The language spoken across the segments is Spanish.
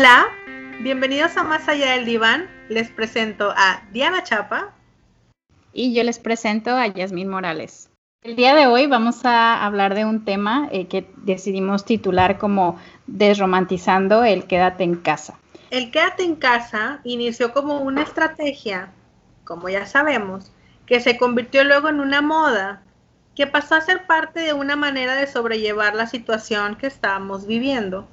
Hola, bienvenidos a Más Allá del Diván. Les presento a Diana Chapa. Y yo les presento a Yasmín Morales. El día de hoy vamos a hablar de un tema eh, que decidimos titular como Desromantizando el quédate en casa. El quédate en casa inició como una estrategia, como ya sabemos, que se convirtió luego en una moda, que pasó a ser parte de una manera de sobrellevar la situación que estábamos viviendo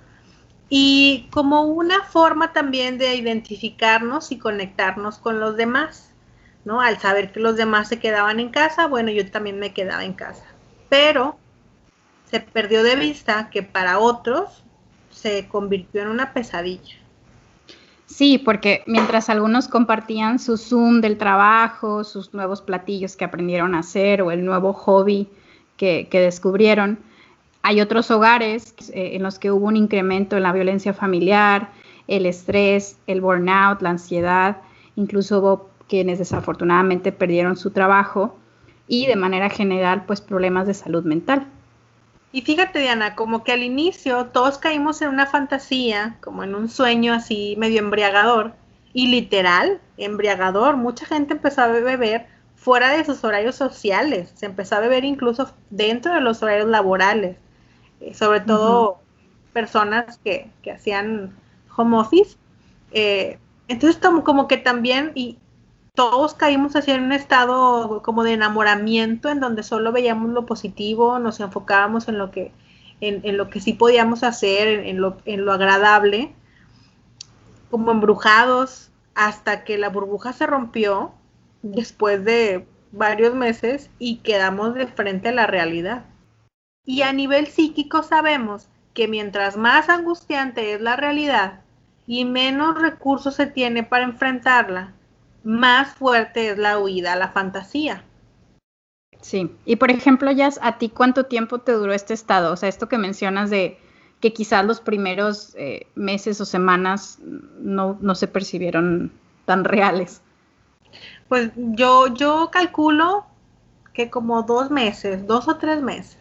y como una forma también de identificarnos y conectarnos con los demás, ¿no? Al saber que los demás se quedaban en casa, bueno, yo también me quedaba en casa. Pero se perdió de vista que para otros se convirtió en una pesadilla. Sí, porque mientras algunos compartían su Zoom del trabajo, sus nuevos platillos que aprendieron a hacer o el nuevo hobby que, que descubrieron, hay otros hogares eh, en los que hubo un incremento en la violencia familiar, el estrés, el burnout, la ansiedad, incluso hubo quienes desafortunadamente perdieron su trabajo y de manera general pues problemas de salud mental. Y fíjate Diana, como que al inicio todos caímos en una fantasía, como en un sueño así medio embriagador y literal, embriagador, mucha gente empezó a beber fuera de sus horarios sociales, se empezó a beber incluso dentro de los horarios laborales. Eh, sobre todo personas que, hacían home office. Eh, entonces como, que también y todos caímos así en un estado como de enamoramiento en donde solo veíamos lo positivo, nos enfocábamos en lo que, en, lo que sí podíamos hacer, en, lo, en lo agradable, como embrujados hasta que la burbuja se rompió después de varios meses y quedamos de frente a la realidad. Y a nivel psíquico sabemos que mientras más angustiante es la realidad y menos recursos se tiene para enfrentarla, más fuerte es la huida a la fantasía. Sí, y por ejemplo, Jazz, ¿a ti cuánto tiempo te duró este estado? O sea, esto que mencionas de que quizás los primeros eh, meses o semanas no, no, se percibieron tan reales. Pues yo, yo calculo que como dos meses, dos o tres meses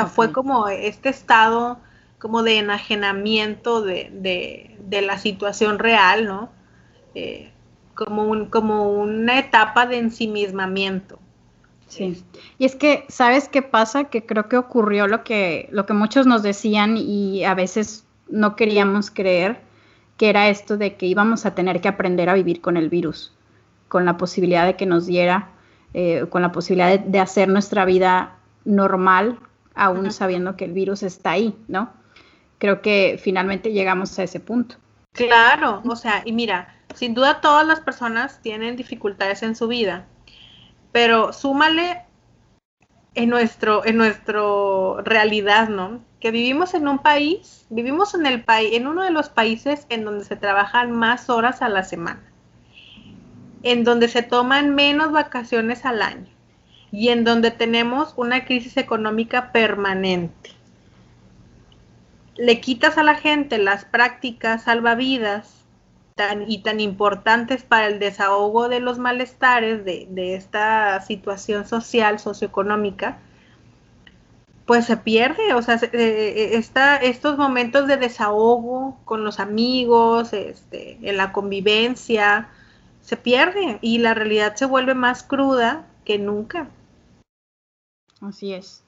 sea, fue como este estado como de enajenamiento de, la situación real, ¿no? Eh, como, un, como una etapa de ensimismamiento. Sí. Y es que, ¿sabes qué pasa? Que creo que ocurrió lo que, lo que muchos nos decían y a veces no queríamos creer, que era esto de que íbamos a tener que aprender a vivir con el virus, con la posibilidad de que nos diera, eh, con la posibilidad de hacer nuestra vida normal, aún sabiendo que el virus está ahí, ¿no? Creo que finalmente llegamos a ese punto. Claro, o sea, y mira, sin duda todas las personas tienen dificultades en su vida, pero súmale en nuestro, en nuestro realidad, ¿no? Que vivimos en un país, vivimos en el país, en uno de los países en donde se trabajan más horas a la semana, en donde se toman menos vacaciones al año, y en donde tenemos una crisis económica permanente. Le quitas a la gente las prácticas salvavidas y tan importantes para el desahogo de los malestares de, esta situación social, socioeconómica, pues se pierde, o sea, eh, estos momentos de desahogo con los amigos, este, en la convivencia, se pierde y la realidad se vuelve más cruda que nunca. Así es.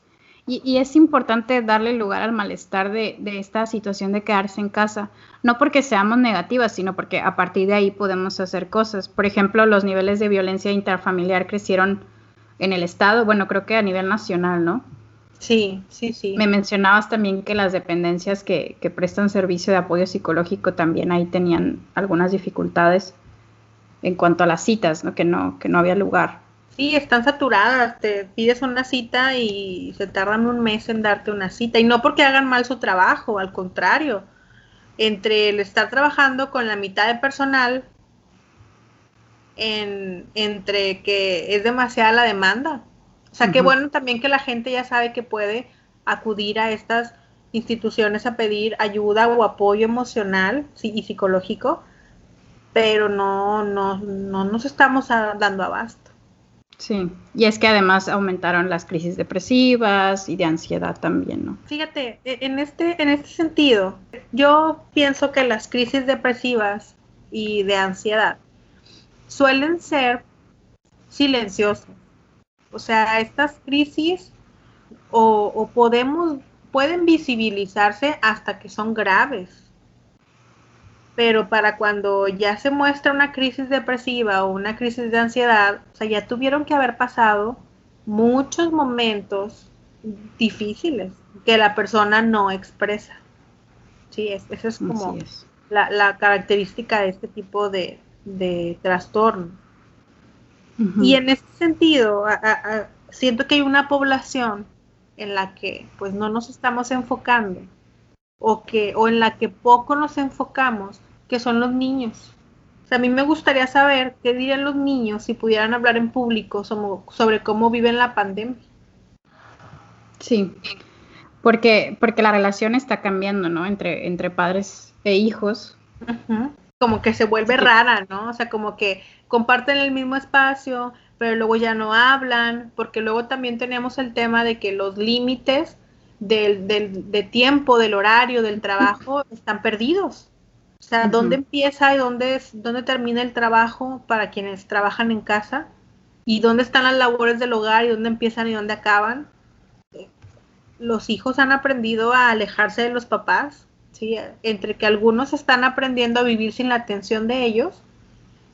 Y, es importante darle lugar al malestar de, esta situación de quedarse en casa, no porque seamos negativas, sino porque a partir de ahí podemos hacer cosas. Por ejemplo, los niveles de violencia interfamiliar crecieron en el Estado, bueno, creo que a nivel nacional, ¿no? Sí, sí, sí. Me mencionabas también que las dependencias que, que prestan servicio de apoyo psicológico también ahí tenían algunas dificultades en cuanto a las citas, ¿no? Que no, que no había lugar. Sí, están saturadas, te pides una cita y se tardan un mes en darte una cita. Y no porque hagan mal su trabajo, al contrario. Entre el estar trabajando con la mitad de personal, entre que es demasiada la demanda. O sea, qué bueno también que la gente ya sabe que puede acudir a estas instituciones a pedir ayuda o apoyo emocional y psicológico, pero no, no, no nos estamos dando abasto. Sí, y es que además aumentaron las crisis depresivas y de ansiedad también, ¿no? Fíjate, e, en este, en este sentido, yo pienso que las crisis depresivas y de ansiedad suelen ser silenciosas. O sea, estas crisis o, o podemos, pueden visibilizarse hasta que son graves pero para cuando ya se muestra una crisis depresiva o una crisis de ansiedad, o sea, ya tuvieron que haber pasado muchos momentos difíciles que la persona no expresa. Sí, es, esa es como La, característica de este tipo de, trastorno. Y en este sentido, siento que hay una población en la que pues no nos estamos enfocando o que o en la que poco nos enfocamos que son los niños. O sea, a mí me gustaría saber qué dirían los niños si pudieran hablar en público sobre, cómo viven la pandemia. Sí, porque, porque la relación está cambiando, ¿no? Entre, entre padres e hijos. Como que se vuelve rara, ¿no? O sea, como que comparten el mismo espacio, pero luego ya no hablan, porque luego también tenemos el tema de que los límites del, del, de tiempo, del horario, del trabajo, están perdidos. O sea, ¿dónde empieza y dónde, dónde termina el trabajo para quienes trabajan en casa? ¿Y dónde están las labores del hogar y dónde empiezan y dónde acaban? Los hijos han aprendido a alejarse de los papás, ¿sí? Entre que algunos están aprendiendo a vivir sin la atención de ellos,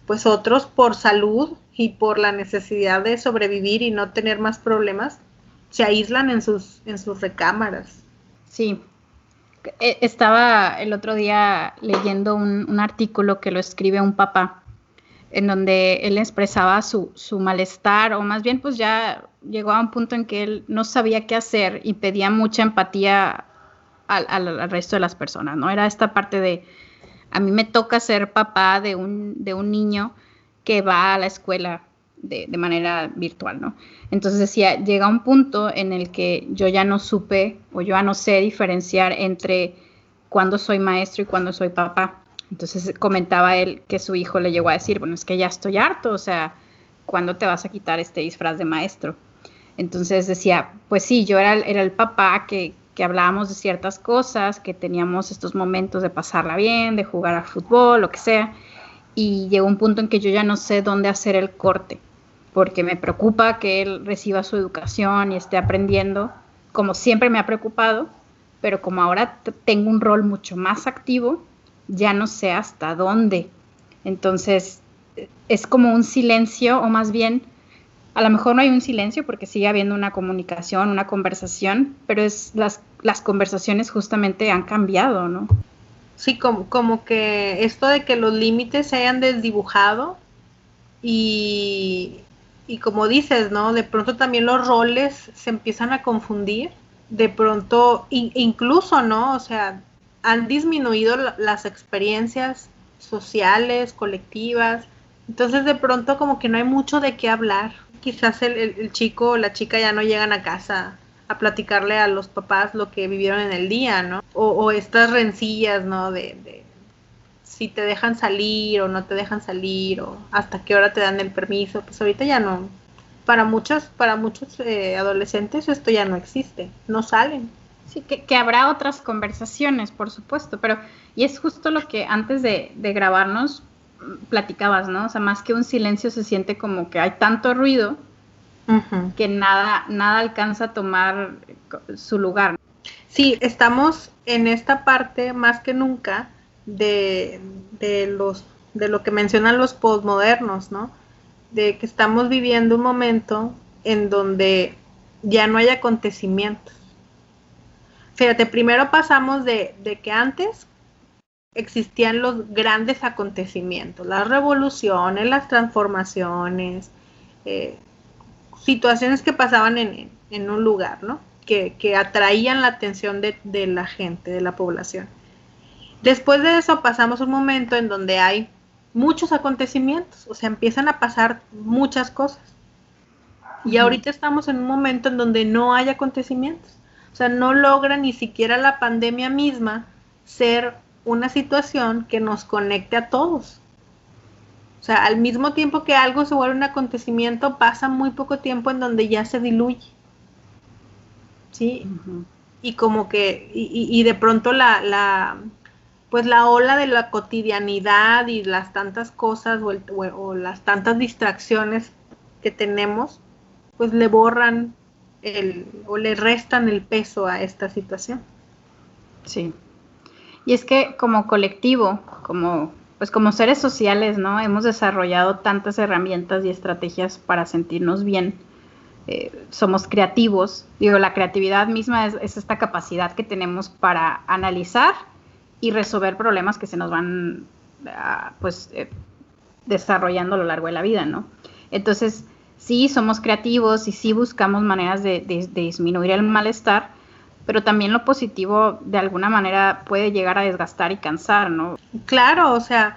pues otros por salud y por la necesidad de sobrevivir y no tener más problemas, se aíslan en sus, en sus recámaras. Sí, estaba el otro día leyendo un, artículo que lo escribe un papá, en donde él expresaba su, malestar, o más bien pues ya llegó a un punto en que él no sabía qué hacer y pedía mucha empatía al, resto de las personas, ¿no? Era esta parte de, a mí me toca ser papá de un, de un niño que va a la escuela de, manera virtual, ¿no? Entonces decía, llega un punto en el que yo ya no supe o yo ya no sé diferenciar entre cuándo soy maestro y cuándo soy papá. Entonces comentaba él que su hijo le llegó a decir, bueno, es que ya estoy harto, o sea, ¿cuándo te vas a quitar este disfraz de maestro? Entonces decía, pues sí, yo era, el papá que hablábamos de ciertas cosas, que teníamos estos momentos de pasarla bien, de jugar al fútbol, lo que sea, y llegó un punto en que yo ya no sé dónde hacer el corte porque me preocupa que él reciba su educación y esté aprendiendo, como siempre me ha preocupado, pero como ahora tengo un rol mucho más activo, ya no sé hasta dónde. Entonces, es como un silencio, o más bien, a lo mejor no hay un silencio porque sigue habiendo una comunicación, una conversación, pero es las, las conversaciones justamente han cambiado, ¿no? Sí, como, como que esto de que los límites se hayan desdibujado y, y como dices, ¿no? De pronto también los roles se empiezan a confundir, de pronto, incluso, ¿no? O sea, han disminuido las experiencias sociales, colectivas, entonces de pronto como que no hay mucho de qué hablar. Quizás el, chico o la chica ya no llegan a casa a platicarle a los papás lo que vivieron en el día, ¿no? O, estas rencillas, ¿no? de, si te dejan salir o no te dejan salir o hasta qué hora te dan el permiso, pues ahorita ya no. Para muchos, para muchos eh, adolescentes esto ya no existe, no salen. Sí, que, habrá otras conversaciones, por supuesto, pero y es justo lo que antes de, grabarnos mm, platicabas, ¿no? O sea, más que un silencio se siente como que hay tanto ruido que nada, nada alcanza a tomar su lugar. Sí, estamos en esta parte más que nunca de, de, los, de lo que mencionan los postmodernos, ¿no? De que estamos viviendo un momento en donde ya no hay acontecimientos. Fíjate, primero pasamos de, de que antes existían los grandes acontecimientos, las revoluciones, las transformaciones, eh, situaciones que pasaban en, en, un lugar, ¿no? Que, que atraían la atención de, de, la gente, de la población. Después de eso pasamos un momento en donde hay muchos acontecimientos, o sea, empiezan a pasar muchas cosas. Y ahorita estamos en un momento en donde no hay acontecimientos. O sea, no logra ni siquiera la pandemia misma ser una situación que nos conecte a todos. O sea, al mismo tiempo que algo se vuelve un acontecimiento, pasa muy poco tiempo en donde ya se diluye. ¿Sí? Y como que, y, de pronto la, la, pues la ola de la cotidianidad y las tantas cosas o, las tantas distracciones que tenemos, pues le borran el, o le restan el peso a esta situación. Sí. Y es que como colectivo, como pues como seres sociales, ¿no? Hemos desarrollado tantas herramientas y estrategias para sentirnos bien. Eh, somos creativos. Digo, la creatividad misma es, esta capacidad que tenemos para analizar y resolver problemas que se nos van, ah, pues, eh, desarrollando a lo largo de la vida, ¿no? Entonces, sí, somos creativos y sí buscamos maneras de disminuir el malestar, pero también lo positivo de alguna manera puede llegar a desgastar y cansar, ¿no? Claro, o sea,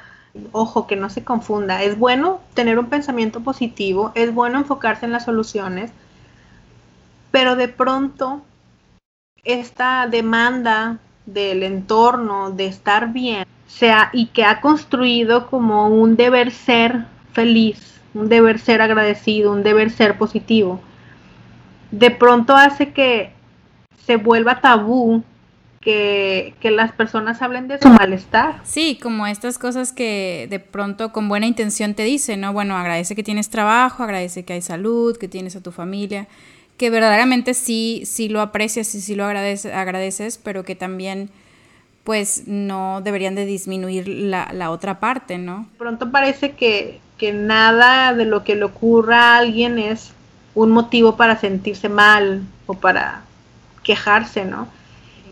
ojo, que no se confunda, es bueno tener un pensamiento positivo, es bueno enfocarse en las soluciones, pero de pronto esta demanda del entorno, de estar bien, sea, y que ha construido como un deber ser feliz, un deber ser agradecido, un deber ser positivo, de pronto hace que se vuelva tabú que, las personas hablen de su malestar. Sí, como estas cosas que de pronto con buena intención te dicen, ¿no? Bueno, agradece que tienes trabajo, agradece que hay salud, que tienes a tu familia, que verdaderamente sí, sí lo aprecias y sí lo agradeces, agradeces pero que también pues no deberían de disminuir la, la otra parte, ¿no? Pronto parece que, que nada de lo que le ocurra a alguien es un motivo para sentirse mal o para quejarse, ¿no?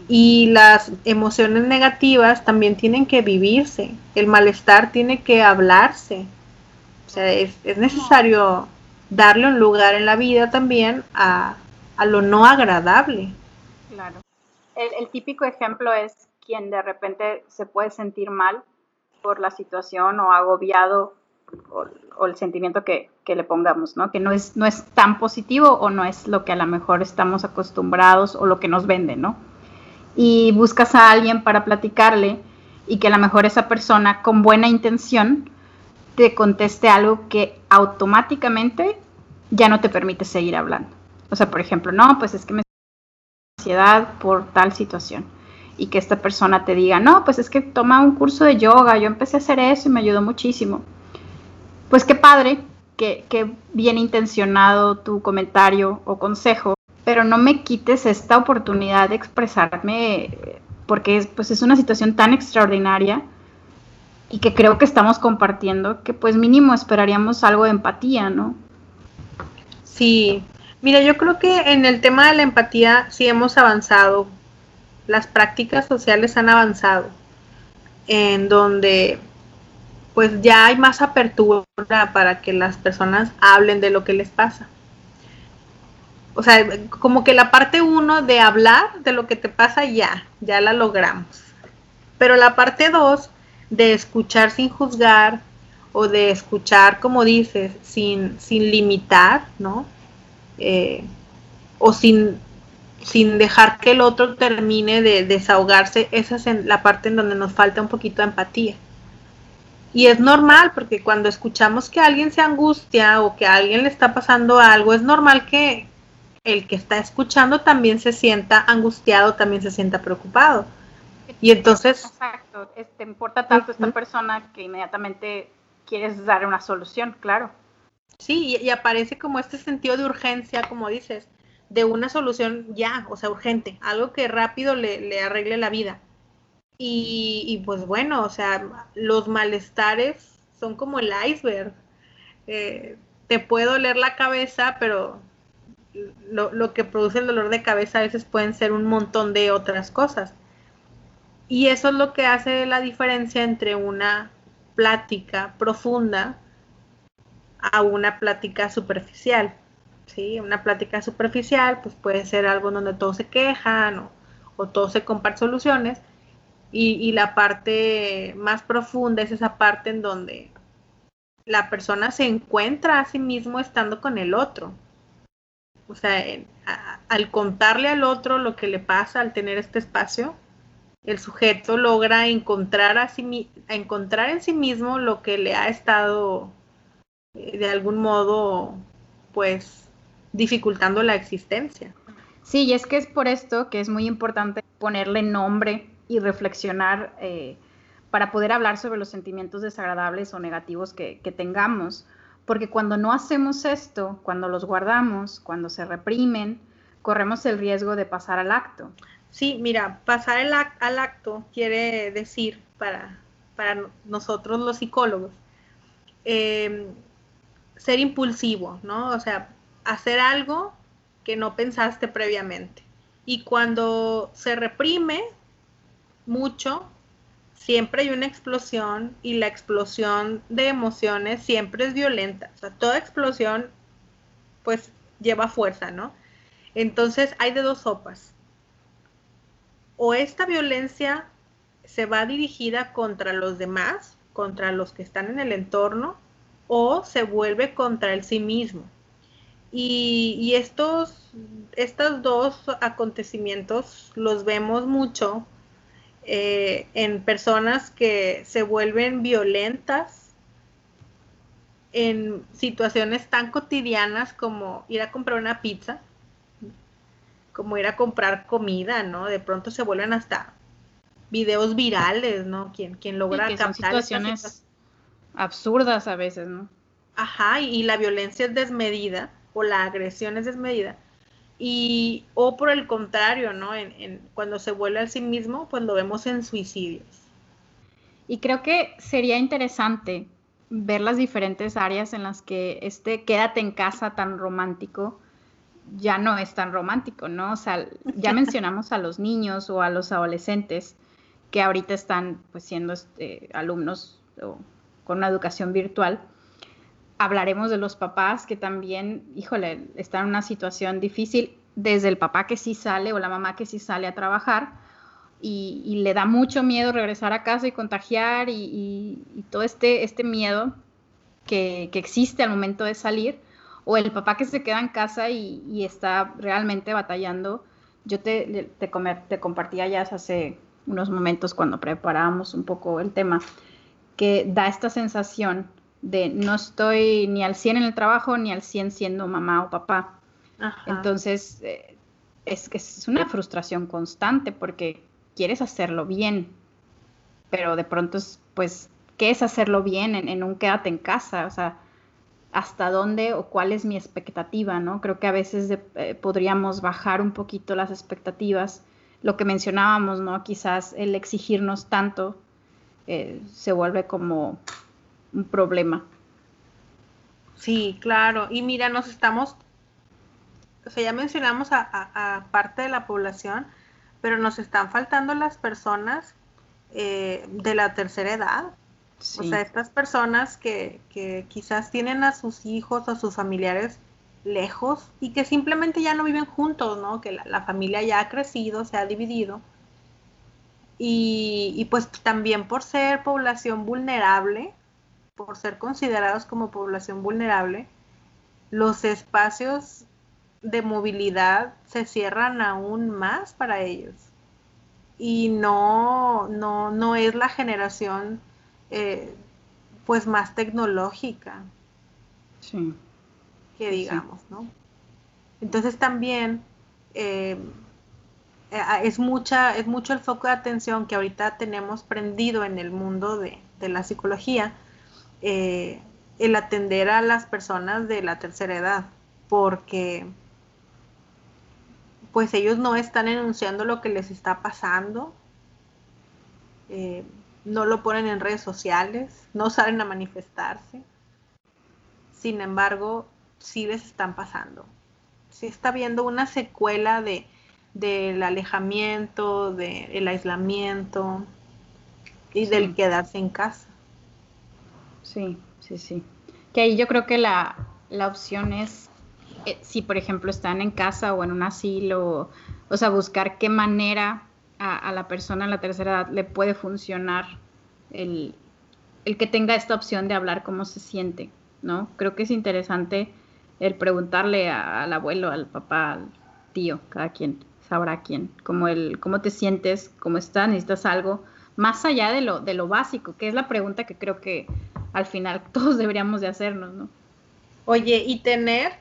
Y las emociones negativas también tienen que vivirse, el malestar tiene que hablarse. O sea, es, necesario darle un lugar en la vida también a, lo no agradable. Claro. El, típico ejemplo es quien de repente se puede sentir mal por la situación o agobiado o, el sentimiento que, le pongamos, ¿no? Que no es, no es tan positivo o no es lo que a lo mejor estamos acostumbrados o lo que nos venden, ¿no? Y buscas a alguien para platicarle y que a lo mejor esa persona con buena intención te conteste algo que automáticamente ya no te permite seguir hablando. O sea, por ejemplo, no, pues es que me ansiedad por tal situación y que esta persona te diga, no, pues es que toma un curso de yoga, yo empecé a hacer eso y me ayudó muchísimo pues qué padre, qué, bien intencionado tu comentario o consejo, pero no me quites esta oportunidad de expresarme porque es, pues es una situación tan extraordinaria y que creo que estamos compartiendo que pues mínimo esperaríamos algo de empatía, ¿no? Sí, mira, yo creo que en el tema de la empatía sí hemos avanzado, las prácticas sociales han avanzado, en donde pues ya hay más apertura para que las personas hablen de lo que les pasa. O sea, como que la parte uno de hablar de lo que te pasa ya, ya la logramos. Pero la parte dos de escuchar sin juzgar o de escuchar, como dices, sin, sin limitar, ¿no? Eh, o sin, sin dejar que el otro termine de desahogarse, esa es la parte en donde nos falta un poquito de empatía. Y es normal, porque cuando escuchamos que alguien se angustia o que a alguien le está pasando algo, es normal que el que está escuchando también se sienta angustiado, también se sienta preocupado. Y entonces... Exacto, te importa tanto esta persona que inmediatamente quieres dar una solución, claro. Sí, y, aparece como este sentido de urgencia, como dices, de una solución ya, o sea, urgente, algo que rápido le, le arregle la vida. Y, pues bueno, o sea, los malestares son como el iceberg. Eh, te puede doler la cabeza, pero lo, lo, que produce el dolor de cabeza a veces pueden ser un montón de otras cosas. Y eso es lo que hace la diferencia entre una plática profunda a una plática superficial. ¿sí? Una plática superficial pues puede ser algo donde todos se quejan o, o todos se comparten soluciones y, la parte más profunda es esa parte en donde la persona se encuentra a sí mismo estando con el otro. O sea, al contarle al otro lo que le pasa al tener este espacio, el sujeto logra encontrar, a sí, encontrar en sí mismo lo que le ha estado eh, de algún modo, pues, dificultando la existencia. Sí, y es que es por esto que es muy importante ponerle nombre y reflexionar eh, para poder hablar sobre los sentimientos desagradables o negativos que, que tengamos. Porque cuando no hacemos esto, cuando los guardamos, cuando se reprimen, corremos el riesgo de pasar al acto. Sí, mira, pasar el al acto quiere decir para, para nosotros los psicólogos em, ser impulsivo, ¿no? O sea, hacer algo que no pensaste previamente. Y cuando se reprime mucho, siempre hay una explosión y la explosión de emociones siempre es violenta. O sea, toda explosión pues lleva fuerza, ¿no? Entonces hay de dos sopas. O esta violencia se va dirigida contra los demás, contra los que están en el entorno, o se vuelve contra el sí mismo. Y, estos, dos acontecimientos los vemos mucho eh, en personas que se vuelven violentas en situaciones tan cotidianas como ir a comprar una pizza, como ir a comprar comida, ¿no? De pronto se vuelven hasta videos virales, ¿no? Quien, quien logra sí, situaciones absurdas a veces, ¿no? Ajá, y, la violencia es desmedida o la agresión es desmedida. Y, o por el contrario, ¿no? En, cuando se vuelve a sí mismo, pues lo vemos en suicidios. Y creo que sería interesante ver las diferentes áreas en las que este quédate en casa tan romántico ya no es tan romántico, ¿no? O sea, ya mencionamos a los niños o a los adolescentes que ahorita están pues siendo este, alumnos con una educación virtual. Hablaremos de los papás que también, híjole, están en una situación difícil, desde el papá que sí sale o la mamá que sí sale a trabajar y, le da mucho miedo regresar a casa y contagiar y, todo este, este miedo que, que existe al momento de salir o el papá que se queda en casa y, está realmente batallando. Yo te, te, te, compartía ya hace unos momentos cuando preparábamos un poco el tema, que da esta sensación de no estoy ni al 100 en el trabajo ni al 100 siendo mamá o papá. Entonces, eh, es que es una frustración constante porque quieres hacerlo bien, pero de pronto es, pues, ¿qué es hacerlo bien en, en un quédate en casa? O sea, hasta dónde o cuál es mi expectativa, ¿no? Creo que a veces eh, podríamos bajar un poquito las expectativas. Lo que mencionábamos, ¿no? Quizás el exigirnos tanto eh, se vuelve como un problema. Sí, claro. Y mira, nos estamos, o sea, ya mencionamos a, parte de la población, pero nos están faltando las personas eh, de la tercera edad, o sea, estas personas que, que quizás tienen a sus hijos o a sus familiares lejos y que simplemente ya no viven juntos, ¿no? Que la, familia ya ha crecido, se ha dividido. Y, y, pues también por ser población vulnerable, por ser considerados como población vulnerable, los espacios de movilidad se cierran aún más para ellos. Y no, no, no es la generación eh, pues más tecnológica. Sí. Que digamos, ¿no? Entonces también eh, eh, es, mucha, es mucho el foco de atención que ahorita tenemos prendido en el mundo de, la psicología, el atender a las personas de la tercera edad, porque pues ellos no están enunciando lo que les está pasando no lo ponen en redes sociales, no salen a manifestarse. Sin embargo, sí les están pasando. Sí está viendo una secuela de del alejamiento, del aislamiento y del quedarse en casa. Sí, sí, sí. Que ahí yo creo que la, opción es, eh, si por ejemplo están en casa o en un asilo, o sea, buscar qué manera a, la persona en la tercera edad le puede funcionar el, que tenga esta opción de hablar cómo se siente, ¿no? Creo que es interesante el preguntarle al abuelo, al papá, al tío, cada quien sabrá quién, como el cómo te sientes, cómo estás, necesitas algo más allá de lo, de lo básico, que es la pregunta que creo que al final todos deberíamos de hacernos, ¿no? Oye, y tener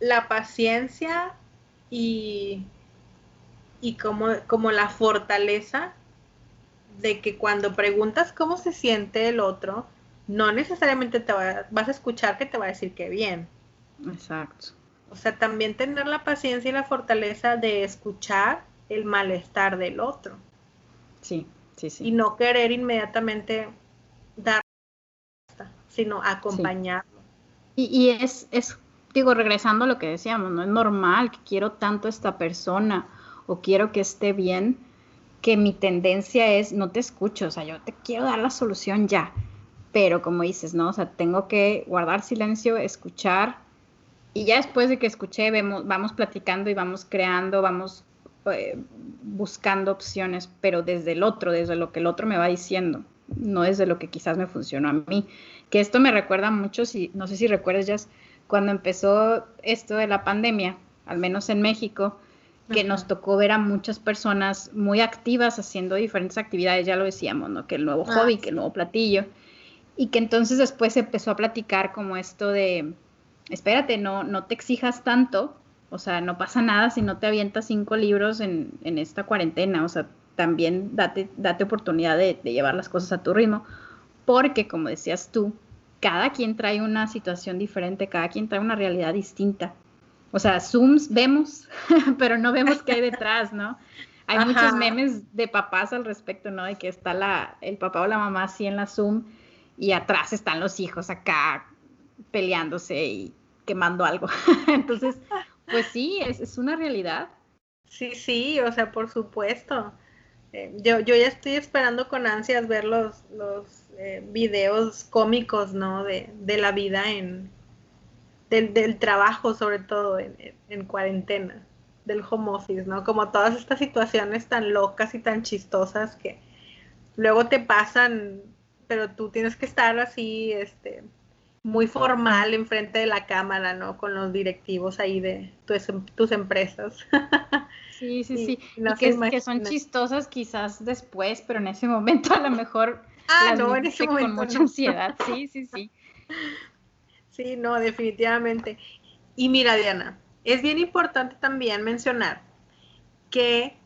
la paciencia y, y como, como la fortaleza de que cuando preguntas cómo se siente el otro, no necesariamente te vas a escuchar que te va a decir que bien. Exacto. O sea, también tener la paciencia y la fortaleza de escuchar el malestar del otro. Sí, sí, sí. Y no querer inmediatamente dar, sino acompañarlo. Y, y es, es, digo, regresando a lo que decíamos, no es normal que quiero tanto a esta persona o quiero que esté bien, que mi tendencia es no te escucho, o sea, yo te quiero dar la solución ya, pero como dices, ¿no? O sea, tengo que guardar silencio, escuchar y ya después de que escuché, vemos, vamos platicando y vamos creando, vamos eh, buscando opciones, pero desde el otro, desde lo que el otro me va diciendo, no desde lo que quizás me funcionó a mí. Que esto me recuerda mucho, si, no sé si recuerdas, ya cuando empezó esto de la pandemia, al menos en México, que nos tocó ver a muchas personas muy activas haciendo diferentes actividades, ya lo decíamos, ¿no? Que el nuevo ah, hobby, que el nuevo platillo, y que entonces después se empezó a platicar como esto de, espérate, no, no te exijas tanto, o sea, no pasa nada si no te avientas cinco libros en, en esta cuarentena, o sea, también date, date oportunidad de, de llevar las cosas a tu ritmo, porque como decías tú, cada quien trae una situación diferente, cada quien trae una realidad distinta. O sea, Zooms vemos, pero no vemos qué hay detrás, ¿no? Hay muchos memes de papás al respecto, ¿no? De que está la, el papá o la mamá así en la Zoom y atrás están los hijos acá peleándose y quemando algo. Entonces, pues sí, es, es, una realidad. Sí, sí, o sea, por supuesto. Eh, yo, yo ya estoy esperando con ansias ver los, los eh, videos cómicos, ¿no? De, de la vida en, del, trabajo, sobre todo en, cuarentena, del home office, ¿no? Como todas estas situaciones tan locas y tan chistosas que luego te pasan, pero tú tienes que estar así, este, muy formal enfrente de la cámara, ¿no? Con los directivos ahí de tus, empresas. Sí, sí, sí. Y, que, que, son chistosas quizás después, pero en ese momento a lo mejor ah, no, en ese momento con mucha ansiedad. Sí, sí, sí. Sí, no, definitivamente. Y mira, Diana, es bien importante también mencionar que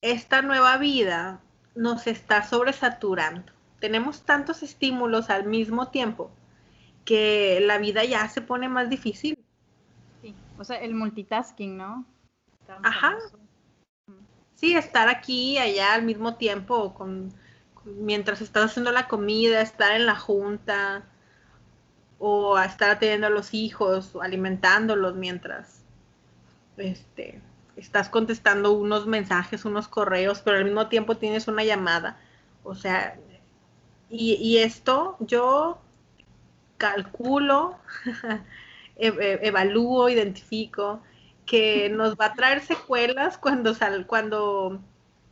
esta nueva vida nos está sobresaturando. Tenemos tantos estímulos al mismo tiempo que la vida ya se pone más difícil. Sí, o sea, el multitasking, ¿no? Ajá. Sí, estar aquí y allá al mismo tiempo, con, mientras estás haciendo la comida, estar en la junta, o a estar atendiendo a los hijos o alimentándolos mientras este, estás contestando unos mensajes, unos correos, pero al mismo tiempo tienes una llamada. O sea, y, esto yo calculo, e, e, evalúo, identifico que nos va a traer secuelas cuando sal, cuando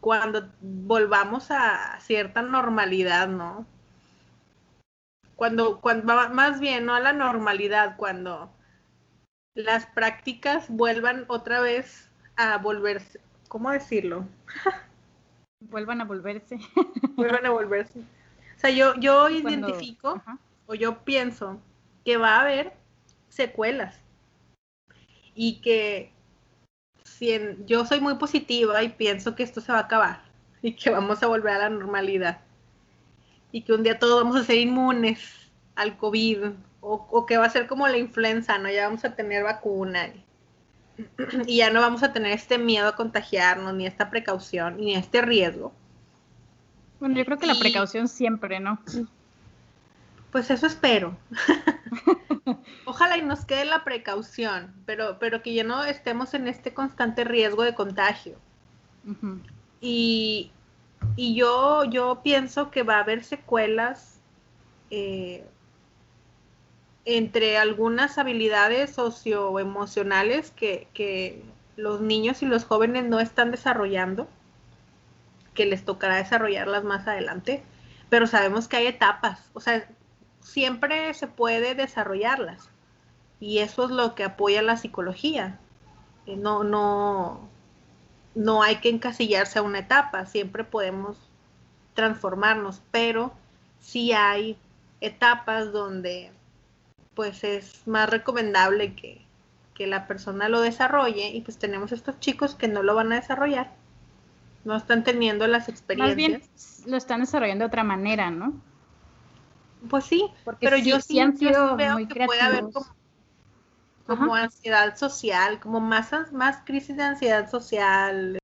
cuando volvamos a cierta normalidad, ¿no? Cuando, cuando más bien, no a la normalidad, cuando las prácticas vuelvan otra vez a volverse, ¿cómo decirlo? Vuelvan a volverse. Vuelvan a volverse. O sea, yo, yo identifico o yo pienso que va a haber secuelas y que si yo soy muy positiva y pienso que esto se va a acabar y que vamos a volver a la normalidad y que un día todos vamos a ser inmunes al COVID o, que va a ser como la influenza, ¿no? Ya vamos a tener vacuna y, ya no vamos a tener este miedo a contagiarnos, ni esta precaución, ni este riesgo. Bueno, yo creo que la precaución siempre, ¿no? Pues eso espero. Ojalá y nos quede la precaución, pero, pero que ya no estemos en este constante riesgo de contagio. Y, y yo, yo pienso que va a haber secuelas eh, entre algunas habilidades socioemocionales que, que los niños y los jóvenes no están desarrollando, que les tocará desarrollarlas más adelante, pero sabemos que hay etapas, o sea, siempre se puede desarrollarlas y eso es lo que apoya la psicología. Eh, no, no, no hay que encasillarse a una etapa, siempre podemos transformarnos, pero sí hay etapas donde pues es más recomendable que, la persona lo desarrolle y pues tenemos estos chicos que no lo van a desarrollar, no están teniendo las experiencias. Más bien lo están desarrollando de otra manera, ¿no? Pues sí, pero yo sí, han sido muy que puede haber como, ansiedad social, como más, más crisis de ansiedad social,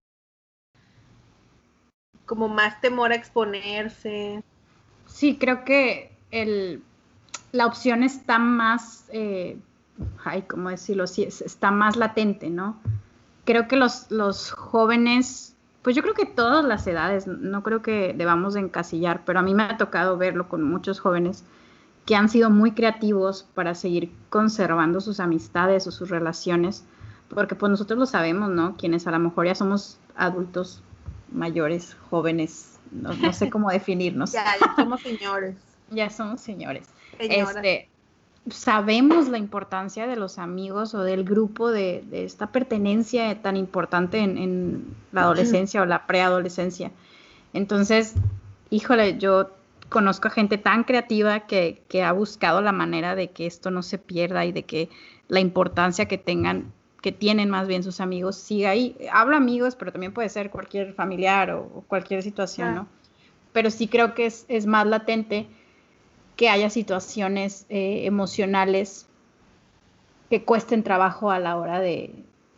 como más temor a exponerse. Sí, creo que el, la opción está más, eh, ay, ¿cómo decirlo? Sí, está más latente, ¿no? Creo que los, los jóvenes, pues yo creo que todas las edades, no creo que debamos encasillar, pero a mí me ha tocado verlo con muchos jóvenes que han sido muy creativos para seguir conservando sus amistades o sus relaciones, porque pues nosotros lo sabemos, ¿no? Quienes a lo mejor ya somos adultos mayores, jóvenes, no, sé cómo definirnos. ya, ya somos señores. ya somos señores. Este, sabemos la importancia de los amigos o del grupo de, esta pertenencia tan importante en, la adolescencia o la preadolescencia. Entonces, híjole, yo conozco a gente tan creativa que, que, ha buscado la manera de que esto no se pierda y de que la importancia que tengan, que tienen más bien sus amigos, siga ahí. Hablo amigos, pero también puede ser cualquier familiar o, cualquier situación, ¿no? Pero sí creo que es, es más latente que haya situaciones eh, emocionales que cuesten trabajo a la hora de,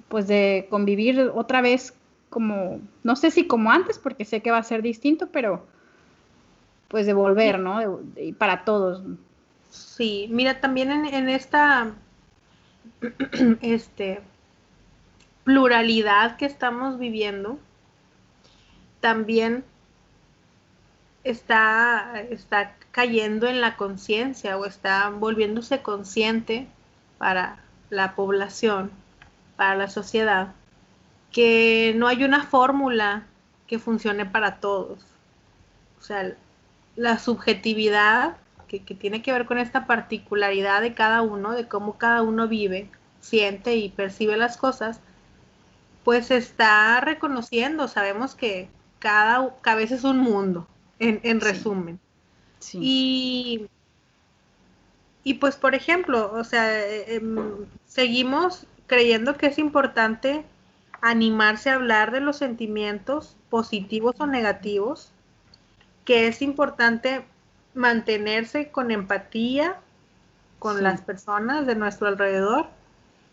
pues de convivir otra vez como, no sé si como antes, porque sé que va a ser distinto, pero pues de volver, ¿no? y para todos. Sí, mira, también en, en esta este, pluralidad que estamos viviendo, también está, está cayendo en la conciencia o está volviéndose consciente para la población, para la sociedad, que no hay una fórmula que funcione para todos. O sea, la subjetividad que, que, tiene que ver con esta particularidad de cada uno, de cómo cada uno vive, siente y percibe las cosas, pues está reconociendo, sabemos que cada cabeza es un mundo, en, resumen. Y, y pues, por ejemplo, o sea, eh, em, seguimos creyendo que es importante animarse a hablar de los sentimientos positivos o negativos, que es importante mantenerse con empatía con las personas de nuestro alrededor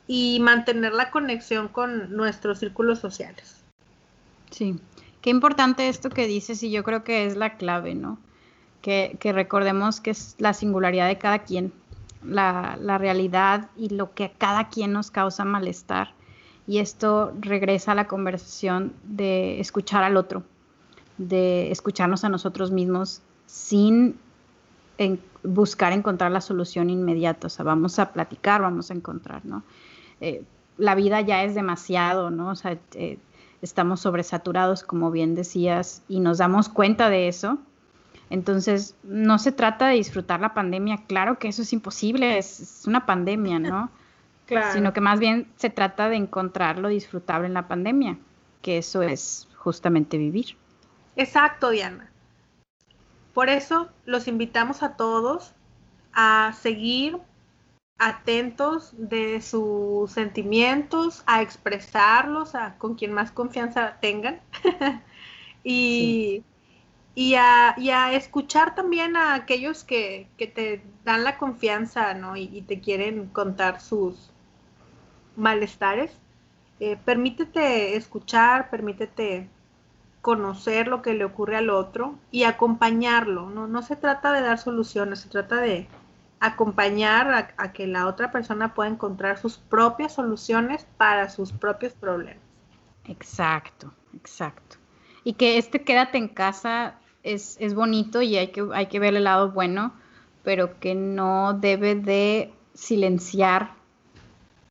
y mantener la conexión con nuestros círculos sociales. Sí, qué importante esto que dices y yo creo que es la clave, ¿no? Que, recordemos que es la singularidad de cada quien, la, realidad y lo que a cada quien nos causa malestar. Y esto regresa a la conversación de escuchar al otro, de escucharnos a nosotros mismos sin buscar encontrar la solución inmediata. O sea, vamos a platicar, vamos a encontrar, ¿no? Eh, la vida ya es demasiado, ¿no? O sea, eh, estamos sobresaturados, como bien decías, y nos damos cuenta de eso. Entonces, no se trata de disfrutar la pandemia, claro que eso es imposible, es, una pandemia, ¿no? Claro. Sino que más bien se trata de encontrar lo disfrutable en la pandemia, que eso es justamente vivir. Exacto, Diana. Por eso los invitamos a todos a seguir atentos de sus sentimientos, a expresarlos a, con quien más confianza tengan y, y, a, escuchar también a aquellos que, te dan la confianza ¿no? y, te quieren contar sus malestares. Eh, permítete escuchar, permítete conocer lo que le ocurre al otro y acompañarlo. No, no se trata de dar soluciones, se trata de acompañar a, que la otra persona pueda encontrar sus propias soluciones para sus propios problemas. Exacto, exacto. Y que este quédate en casa es, es bonito y hay que, hay que ver el lado bueno, pero que no debe de silenciar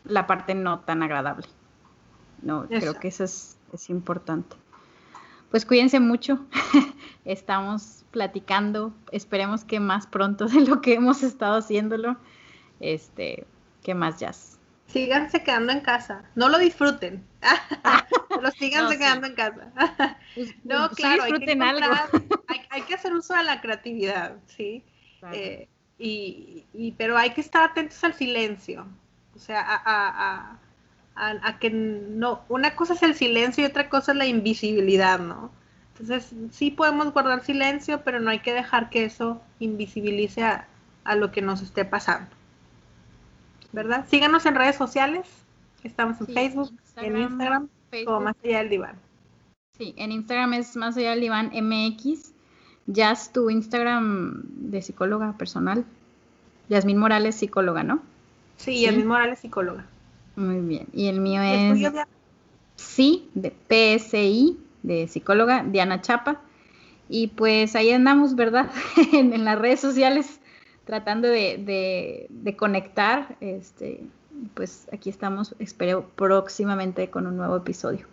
la parte no tan agradable. No, creo que eso es, es importante. Pues cuídense mucho. Estamos platicando, esperemos que más pronto de lo que hemos estado haciéndolo. Este, ¿qué más, Jazz? síganse quedando en casa. No lo disfruten, pero síganse quedando en casa. Pues, no, pues, claro, hay que, hay, que, hacer uso de la creatividad, ¿sí? Eh, y, pero hay que estar atentos al silencio. O sea, a, a, que no, una cosa es el silencio y otra cosa es la invisibilidad, ¿no? Entonces, sí podemos guardar silencio, pero no hay que dejar que eso invisibilice a, lo que nos esté pasando. ¿Verdad? Síganos en redes sociales. Estamos en Facebook, en Instagram, como Más Allá del Diván. Sí, en Instagram es Más Allá del Diván MX. Ya es tu Instagram de psicóloga personal. Yasmín Morales, psicóloga, ¿no? Sí, Yasmín Morales, psicóloga. Muy bien. Y el mío es... Sí, de PSI, de psicóloga, Diana Chapa. Y pues ahí andamos, ¿verdad? en, las redes sociales tratando de, conectar. Este, pues aquí estamos, espero próximamente con un nuevo episodio.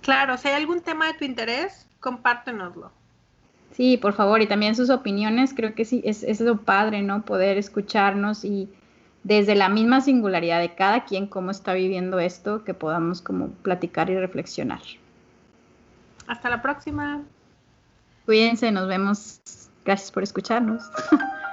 Claro, si hay algún tema de tu interés, compártenoslo. Sí, por favor, y también sus opiniones, creo que sí, es, es lo padre, ¿no? Poder escucharnos y desde la misma singularidad de cada quien, cómo está viviendo esto, que podamos como platicar y reflexionar. Hasta la próxima. Cuídense, nos vemos. Gracias por escucharnos.